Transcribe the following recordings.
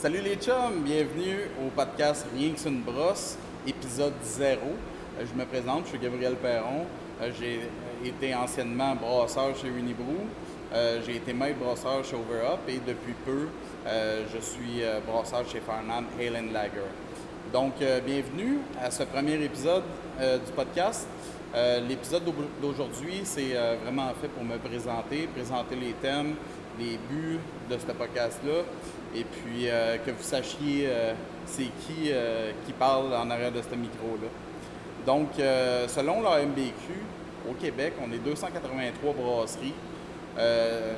Salut les chums, bienvenue au podcast Rien que une brosse, épisode 0. Euh, je me présente, je suis Gabriel Perron. Euh, j'ai été anciennement brasseur chez Unibrou. Euh, j'ai été maître brasseur chez Overup et depuis peu, je suis brasseur chez Farnham Halen Lager. Donc, bienvenue à ce premier épisode du podcast. L'épisode d'aujourd'hui, c'est vraiment fait pour me présenter, présenter les thèmes, les buts de ce podcast-là et puis euh, que vous sachiez euh, c'est qui euh, qui parle en arrière de ce micro-là. Donc, selon la MBQ, au Québec, on est 283 brasseries.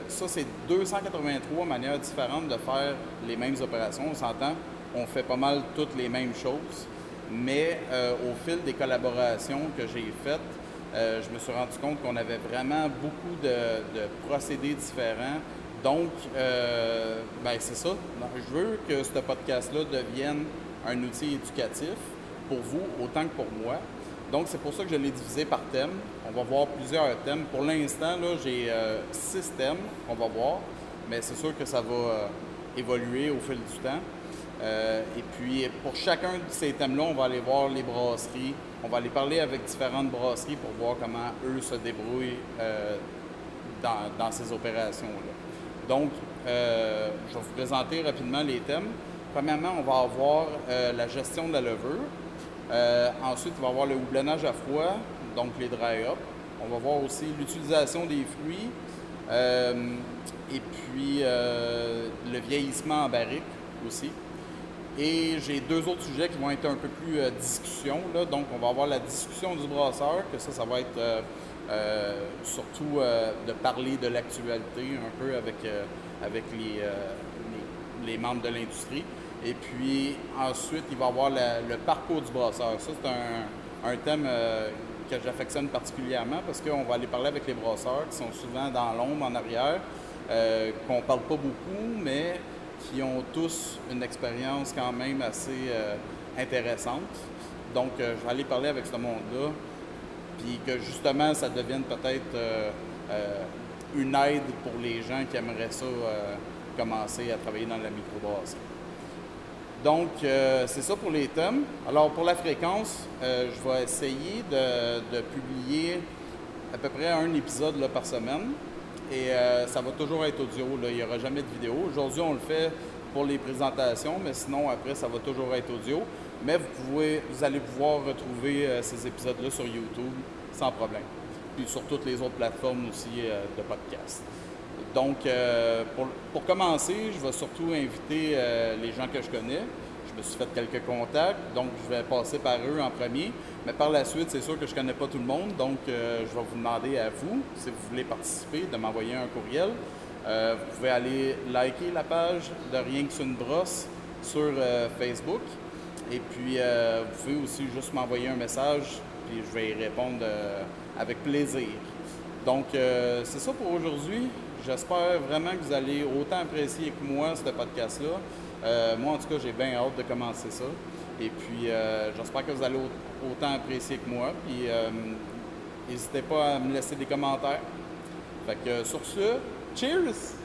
ça, c'est 283 manières différentes de faire les mêmes opérations. On s'entend, on fait pas mal toutes les mêmes choses, mais au fil des collaborations que j'ai faites, je me suis rendu compte qu'on avait vraiment beaucoup de procédés différents, donc, euh, ben c'est ça. Je veux que ce podcast-là devienne un outil éducatif pour vous autant que pour moi. Donc, c'est pour ça que je l'ai divisé par thème. On va voir plusieurs thèmes. Pour l'instant, j'ai euh, six thèmes qu'on va voir, mais c'est sûr que ça va euh, évoluer au fil du temps. et puis, pour chacun de ces thèmes-là, on va aller voir les brasseries. On va aller parler avec différentes brasseries pour voir comment eux se débrouillent dans ces opérations-là. Donc, euh, je vais vous présenter rapidement les thèmes. Premièrement, on va avoir euh, la gestion de la levure. Euh, ensuite, il va avoir le houblonnage à froid, donc les dry up. On va voir aussi l'utilisation des fruits et puis le vieillissement en barrique aussi. Et j'ai deux autres sujets qui vont être un peu plus discussion. Là. Donc, on va avoir la discussion du brasseur, que ça, ça va être euh, surtout euh, de parler de l'actualité un peu avec, euh, les, membres de l'industrie. Et puis ensuite, il va y avoir le parcours du brasseur. Ça, c'est un, un, thème que j'affectionne particulièrement parce qu'on va aller parler avec les brasseurs qui sont souvent dans l'ombre en arrière, qu'on ne parle pas beaucoup, mais qui ont tous une expérience quand même assez intéressante. Donc, je vais aller parler avec ce monde-là puis que justement, ça devienne peut-être euh, euh, une aide pour les gens qui aimeraient ça euh, commencer à travailler dans la microbrasserie. Donc, c'est ça pour les thèmes. Alors, pour la fréquence, je vais essayer de, publier à peu près un épisode par semaine. Et ça va toujours être audio. Il n'y aura jamais de vidéo. Aujourd'hui, on le fait pour les présentations, mais sinon, après, ça va toujours être audio. Mais vous, pouvez, vous allez pouvoir retrouver euh, ces épisodes-là sur YouTube sans problème. Puis sur toutes les autres plateformes aussi euh, de podcast. Donc, euh, pour, commencer, je vais surtout inviter les gens que je connais. Je me suis fait quelques contacts, donc je vais passer par eux en premier. Mais par la suite, c'est sûr que je ne connais pas tout le monde, donc je vais vous demander à vous, si vous voulez participer, de m'envoyer un courriel. vous pouvez aller liker la page de Rien que une brosse sur Facebook. Et puis, euh, vous pouvez aussi juste m'envoyer un message, puis je vais y répondre euh, avec plaisir. Donc, euh, c'est ça pour aujourd'hui. J'espère vraiment que vous allez autant apprécier que moi ce podcast-là. moi, en tout cas, j'ai bien hâte de commencer ça. Et puis, j'espère que vous allez autant apprécier que moi. Puis, n'hésitez pas à me laisser des commentaires. Fait que sur ce, cheers!